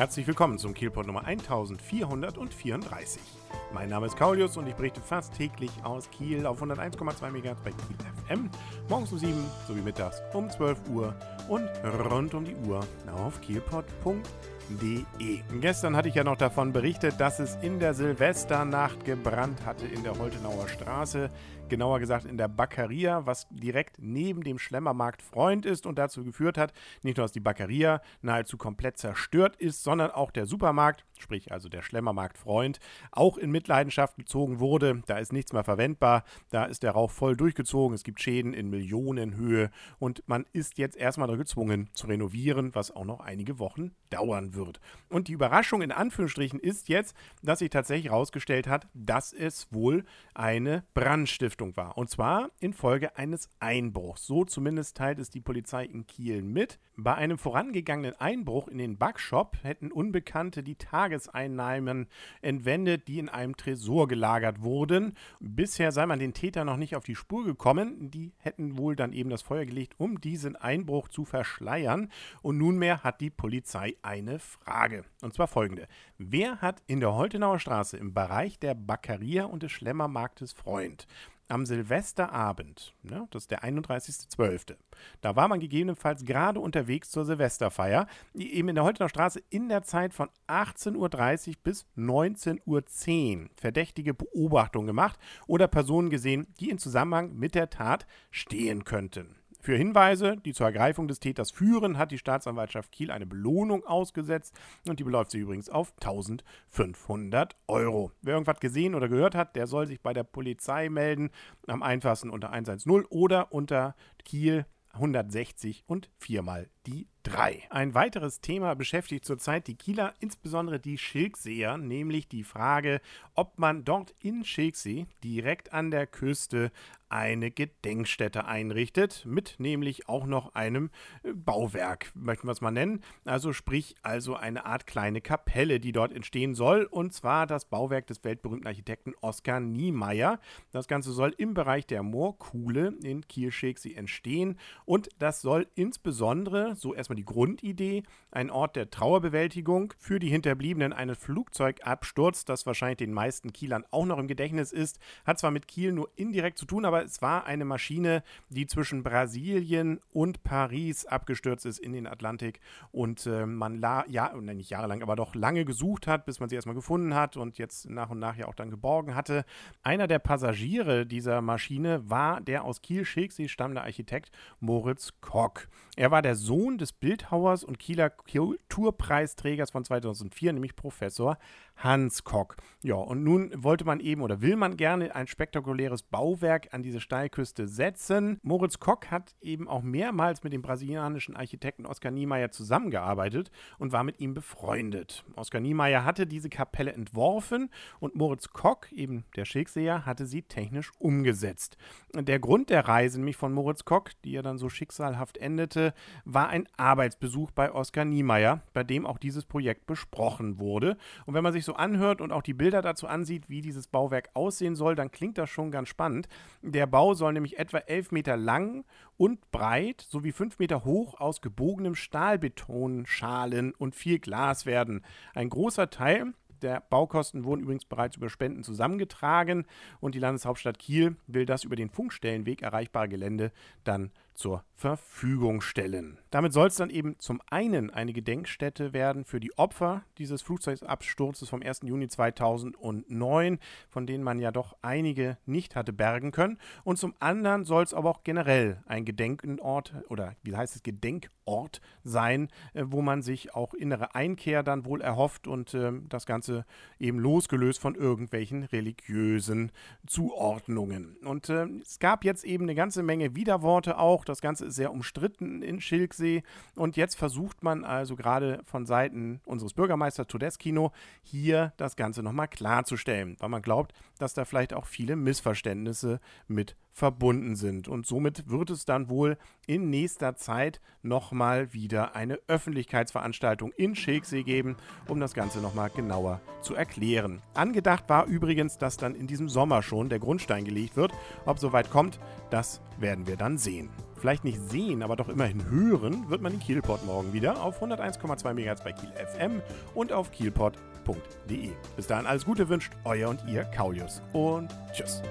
Herzlich willkommen zum Kielpot Nummer 1434. Mein Name ist Kaulius und ich berichte fast täglich aus Kiel auf 101,2 MHz bei Kiel FM, morgens um 7 sowie mittags um 12 Uhr und rund um die Uhr auf kielpot.de. Gestern hatte ich ja noch davon berichtet, dass es in der Silvesternacht gebrannt hatte in der Holtenauer Straße, genauer gesagt in der Baccaria, was direkt neben dem Schlemmermarkt Freund ist und dazu geführt hat, nicht nur, dass die Baccaria nahezu komplett zerstört ist, sondern auch der Supermarkt, sprich also der Schlemmermarkt Freund, auch in Mitleidenschaft gezogen wurde. Da ist nichts mehr verwendbar, da ist der Rauch voll durchgezogen, es gibt Schäden in Millionenhöhe und man ist jetzt erstmal gezwungen zu renovieren, was auch noch einige Wochen dauern wird. Und die Überraschung in Anführungsstrichen ist jetzt, dass sich tatsächlich herausgestellt hat, dass es wohl eine Brandstiftung war. Und zwar infolge eines Einbruchs. So zumindest teilt es die Polizei in Kiel mit. Bei einem vorangegangenen Einbruch in den Backshop hätten Unbekannte die Tageseinnahmen entwendet, die in einem Tresor gelagert wurden. Bisher sei man den Täter noch nicht auf die Spur gekommen. Die hätten wohl dann eben das Feuer gelegt, um diesen Einbruch zu verschleiern. Und nunmehr hat die Polizei eine Frage. Und zwar folgende. Wer hat in der Holtenauer Straße im Bereich der Baccaria und des Schlemmermarktes Freund am Silvesterabend, ne, das ist der 31.12., da war man gegebenenfalls gerade unterwegs zur Silvesterfeier, eben in der Holtenauer Straße in der Zeit von 18.30 Uhr bis 19.10 Uhr verdächtige Beobachtungen gemacht oder Personen gesehen, die in Zusammenhang mit der Tat stehen könnten. Für Hinweise, die zur Ergreifung des Täters führen, hat die Staatsanwaltschaft Kiel eine Belohnung ausgesetzt und die beläuft sich übrigens auf 1500 Euro. Wer irgendwas gesehen oder gehört hat, der soll sich bei der Polizei melden. Am einfachsten unter 110 oder unter Kiel 160 und viermal die 3. Ein weiteres Thema beschäftigt zurzeit die Kieler, insbesondere die Schilkseer, nämlich die Frage, ob man dort in Schilksee direkt an der Küste eine Gedenkstätte einrichtet, mit nämlich auch noch einem äh, Bauwerk, möchten wir es mal nennen. Also sprich, also eine Art kleine Kapelle, die dort entstehen soll, und zwar das Bauwerk des weltberühmten Architekten Oskar Niemeyer. Das Ganze soll im Bereich der Moorkuhle in Kiel-Schilksee entstehen und das soll insbesondere, so erstmal die Grundidee, ein Ort der Trauerbewältigung für die Hinterbliebenen eines Flugzeugabsturz, das wahrscheinlich den meisten Kielern auch noch im Gedächtnis ist, hat zwar mit Kiel nur indirekt zu tun, aber es war eine Maschine, die zwischen Brasilien und Paris abgestürzt ist in den Atlantik und äh, man la ja, nicht jahrelang, aber doch lange gesucht hat, bis man sie erstmal gefunden hat und jetzt nach und nach ja auch dann geborgen hatte. Einer der Passagiere dieser Maschine war der aus Kiel-Schilksee stammende Architekt Moritz Kock. Er war der Sohn des Bildhauers und Kieler Kulturpreisträgers von 2004, nämlich Professor Hans Kock. Ja, und nun wollte man eben oder will man gerne ein spektakuläres Bauwerk an diese Steilküste setzen. Moritz Kock hat eben auch mehrmals mit dem brasilianischen Architekten Oskar Niemeyer zusammengearbeitet und war mit ihm befreundet. Oskar Niemeyer hatte diese Kapelle entworfen und Moritz Kock, eben der Schickseher, hatte sie technisch umgesetzt. Der Grund der Reise, nämlich von Moritz Kock, die ja dann so schicksalhaft endete, war ein Arbeitsbesuch bei Oskar Niemeyer, bei dem auch dieses Projekt besprochen wurde. Und wenn man sich so so anhört und auch die Bilder dazu ansieht, wie dieses Bauwerk aussehen soll, dann klingt das schon ganz spannend. Der Bau soll nämlich etwa 11 Meter lang und breit sowie 5 Meter hoch aus gebogenem Stahlbetonschalen und viel Glas werden. Ein großer Teil der Baukosten wurden übrigens bereits über Spenden zusammengetragen und die Landeshauptstadt Kiel will das über den Funkstellenweg erreichbare Gelände dann zur Verfügung stellen. Damit soll es dann eben zum einen eine Gedenkstätte werden für die Opfer dieses Flugzeugabsturzes vom 1. Juni 2009, von denen man ja doch einige nicht hatte bergen können. Und zum anderen soll es aber auch generell ein Gedenkort oder wie heißt es, Gedenkort sein, äh, wo man sich auch innere Einkehr dann wohl erhofft und äh, das Ganze eben losgelöst von irgendwelchen religiösen Zuordnungen. Und äh, es gab jetzt eben eine ganze Menge Widerworte auch das Ganze ist sehr umstritten in Schilksee. Und jetzt versucht man also gerade von Seiten unseres Bürgermeisters Todeskino hier das Ganze nochmal klarzustellen, weil man glaubt, dass da vielleicht auch viele Missverständnisse mit verbunden sind. Und somit wird es dann wohl in nächster Zeit nochmal wieder eine Öffentlichkeitsveranstaltung in Schilksee geben, um das Ganze nochmal genauer zu erklären. Angedacht war übrigens, dass dann in diesem Sommer schon der Grundstein gelegt wird. Ob soweit kommt, das werden wir dann sehen. Vielleicht nicht sehen, aber doch immerhin hören wird man den Kielpot morgen wieder auf 101,2 MHz bei Kiel FM und auf kielpot.de. Bis dahin alles Gute wünscht euer und ihr Kaulius und tschüss.